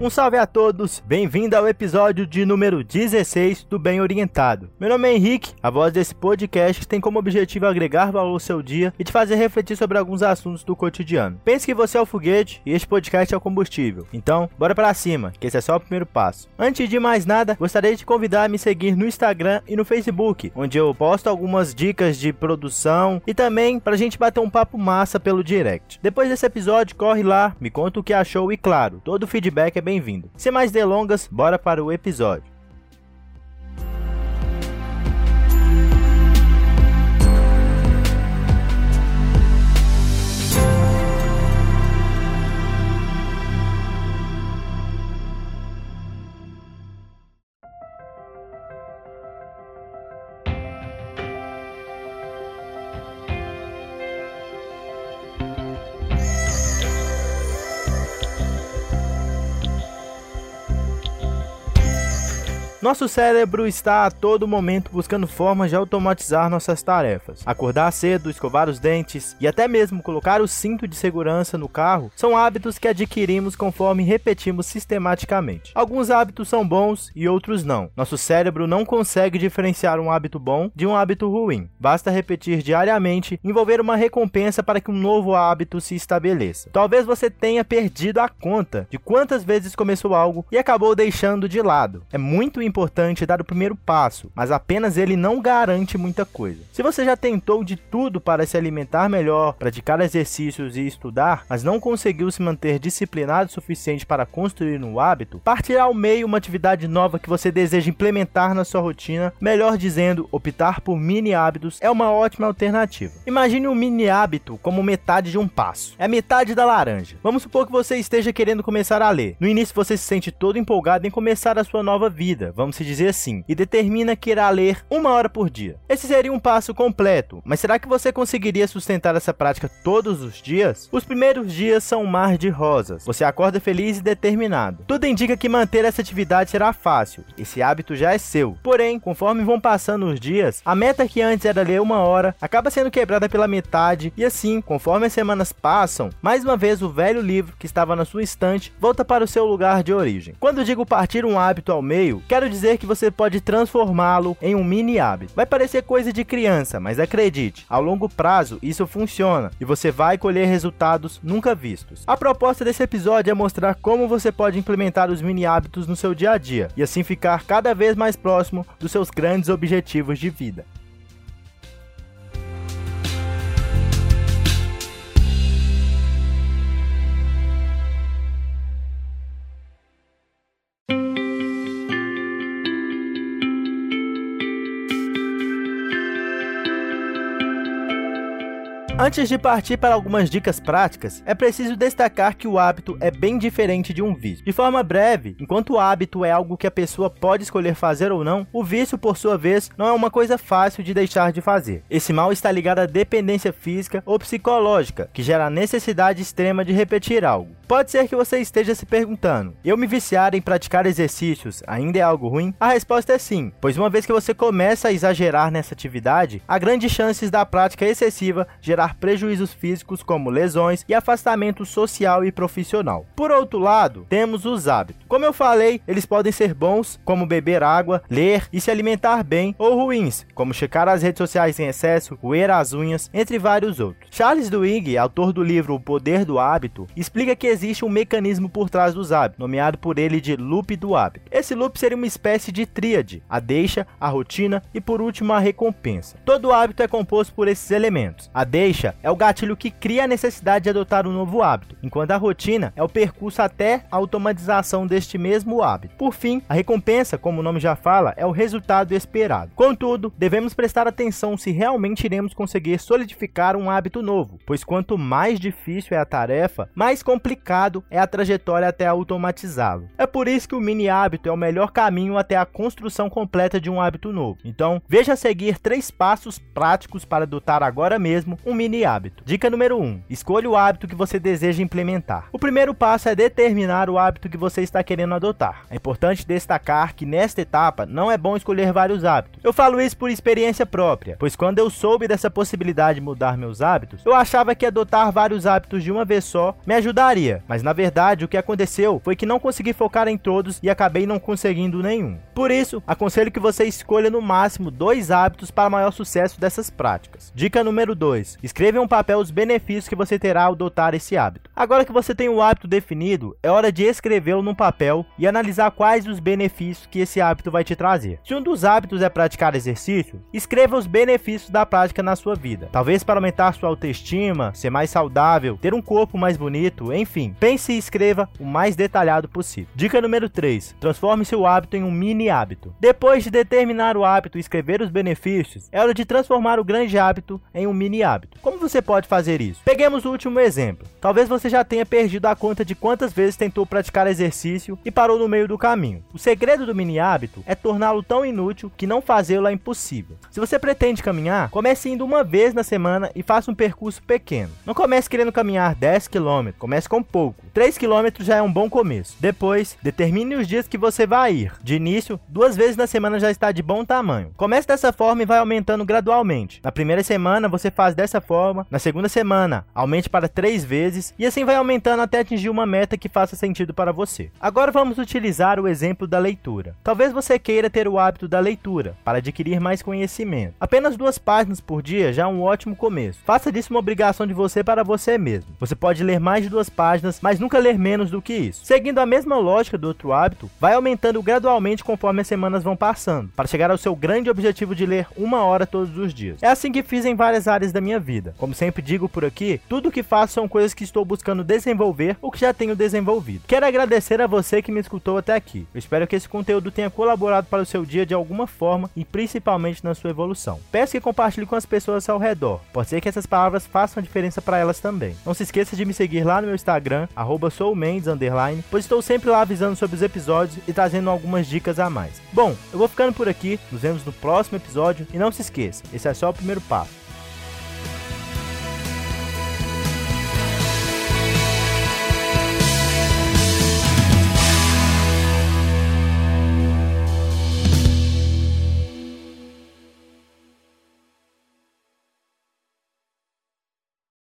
Um salve a todos, bem-vindo ao episódio de número 16 do Bem Orientado. Meu nome é Henrique, a voz desse podcast que tem como objetivo agregar valor ao seu dia e te fazer refletir sobre alguns assuntos do cotidiano. Pense que você é o foguete e este podcast é o combustível. Então, bora para cima, que esse é só o primeiro passo. Antes de mais nada, gostaria de te convidar a me seguir no Instagram e no Facebook, onde eu posto algumas dicas de produção e também pra gente bater um papo massa pelo direct. Depois desse episódio, corre lá, me conta o que achou e claro, todo feedback é bem-vindo. Sem mais delongas, bora para o episódio. Nosso cérebro está a todo momento buscando formas de automatizar nossas tarefas. Acordar cedo, escovar os dentes e até mesmo colocar o cinto de segurança no carro são hábitos que adquirimos conforme repetimos sistematicamente. Alguns hábitos são bons e outros não. Nosso cérebro não consegue diferenciar um hábito bom de um hábito ruim. Basta repetir diariamente, envolver uma recompensa para que um novo hábito se estabeleça. Talvez você tenha perdido a conta de quantas vezes começou algo e acabou deixando de lado. É muito importante dar o primeiro passo, mas apenas ele não garante muita coisa. Se você já tentou de tudo para se alimentar melhor, praticar exercícios e estudar, mas não conseguiu se manter disciplinado o suficiente para construir um hábito, partir ao meio uma atividade nova que você deseja implementar na sua rotina, melhor dizendo, optar por mini hábitos é uma ótima alternativa. Imagine um mini hábito como metade de um passo. É metade da laranja. Vamos supor que você esteja querendo começar a ler. No início você se sente todo empolgado em começar a sua nova vida vamos se dizer assim, e determina que irá ler uma hora por dia. Esse seria um passo completo, mas será que você conseguiria sustentar essa prática todos os dias? Os primeiros dias são um mar de rosas. Você acorda feliz e determinado. Tudo indica que manter essa atividade será fácil. Esse hábito já é seu. Porém, conforme vão passando os dias, a meta que antes era ler uma hora acaba sendo quebrada pela metade e assim, conforme as semanas passam, mais uma vez o velho livro que estava na sua estante volta para o seu lugar de origem. Quando digo partir um hábito ao meio, quero dizer que você pode transformá-lo em um mini hábito. Vai parecer coisa de criança, mas acredite, ao longo prazo isso funciona e você vai colher resultados nunca vistos. A proposta desse episódio é mostrar como você pode implementar os mini hábitos no seu dia a dia e assim ficar cada vez mais próximo dos seus grandes objetivos de vida. Antes de partir para algumas dicas práticas, é preciso destacar que o hábito é bem diferente de um vício. De forma breve, enquanto o hábito é algo que a pessoa pode escolher fazer ou não, o vício, por sua vez, não é uma coisa fácil de deixar de fazer. Esse mal está ligado à dependência física ou psicológica, que gera a necessidade extrema de repetir algo. Pode ser que você esteja se perguntando: eu me viciar em praticar exercícios ainda é algo ruim? A resposta é sim, pois uma vez que você começa a exagerar nessa atividade, há grandes chances da prática excessiva gerar prejuízos físicos como lesões e afastamento social e profissional. Por outro lado, temos os hábitos. Como eu falei, eles podem ser bons, como beber água, ler e se alimentar bem, ou ruins, como checar as redes sociais em excesso, roer as unhas, entre vários outros. Charles Duhigg, autor do livro O Poder do Hábito, explica que existe um mecanismo por trás dos hábitos, nomeado por ele de loop do hábito. Esse loop seria uma espécie de tríade: a deixa, a rotina e por último a recompensa. Todo hábito é composto por esses elementos. A deixa é o gatilho que cria a necessidade de adotar um novo hábito, enquanto a rotina é o percurso até a automatização deste mesmo hábito. Por fim, a recompensa, como o nome já fala, é o resultado esperado. Contudo, devemos prestar atenção se realmente iremos conseguir solidificar um hábito novo, pois quanto mais difícil é a tarefa, mais complicado complicado é a trajetória até automatizá-lo. É por isso que o mini hábito é o melhor caminho até a construção completa de um hábito novo. Então, veja a seguir três passos práticos para adotar agora mesmo um mini hábito. Dica número 1: um, escolha o hábito que você deseja implementar. O primeiro passo é determinar o hábito que você está querendo adotar. É importante destacar que nesta etapa não é bom escolher vários hábitos. Eu falo isso por experiência própria, pois quando eu soube dessa possibilidade de mudar meus hábitos, eu achava que adotar vários hábitos de uma vez só me ajudaria mas na verdade o que aconteceu foi que não consegui focar em todos e acabei não conseguindo nenhum. Por isso, aconselho que você escolha no máximo dois hábitos para maior sucesso dessas práticas. Dica número 2: escreva em um papel os benefícios que você terá ao adotar esse hábito. Agora que você tem o hábito definido, é hora de escrevê-lo num papel e analisar quais os benefícios que esse hábito vai te trazer. Se um dos hábitos é praticar exercício, escreva os benefícios da prática na sua vida. Talvez para aumentar sua autoestima, ser mais saudável, ter um corpo mais bonito, enfim. Pense e escreva o mais detalhado possível. Dica número 3: transforme seu hábito em um mini hábito. Depois de determinar o hábito e escrever os benefícios, é hora de transformar o grande hábito em um mini hábito. Como você pode fazer isso? Peguemos o último exemplo. Talvez você já tenha perdido a conta de quantas vezes tentou praticar exercício e parou no meio do caminho. O segredo do mini hábito é torná-lo tão inútil que não fazê-lo é impossível. Se você pretende caminhar, comece indo uma vez na semana e faça um percurso pequeno. Não comece querendo caminhar 10 km, comece com pouco. 3 km já é um bom começo. Depois, determine os dias que você vai ir. De início, duas vezes na semana já está de bom tamanho. Comece dessa forma e vai aumentando gradualmente. Na primeira semana você faz dessa forma, na segunda semana aumente para três vezes e assim vai aumentando até atingir uma meta que faça sentido para você. Agora vamos utilizar o exemplo da leitura. Talvez você queira ter o hábito da leitura para adquirir mais conhecimento. Apenas duas páginas por dia já é um ótimo começo. Faça disso uma obrigação de você para você mesmo. Você pode ler mais de duas páginas, mas nunca ler menos do que isso. Seguindo a mesma lógica do outro hábito, vai aumentando gradualmente conforme as semanas vão passando, para chegar ao seu grande objetivo de ler uma hora todos os dias. É assim que fiz em várias áreas da minha vida. Como sempre digo por aqui, tudo que faço são coisas que estou buscando desenvolver ou que já tenho desenvolvido. Quero agradecer a você que me escutou até aqui. Eu espero que esse conteúdo tenha colaborado para o seu dia de alguma forma e principalmente na sua evolução. Peço que compartilhe com as pessoas ao redor. Pode ser que essas palavras façam diferença para elas também. Não se esqueça de me seguir lá no meu Instagram, soumendes, pois estou sempre lá avisando sobre os episódios e trazendo algumas dicas a mais. Bom, eu vou ficando por aqui, nos vemos no próximo episódio e não se esqueça, esse é só o primeiro passo.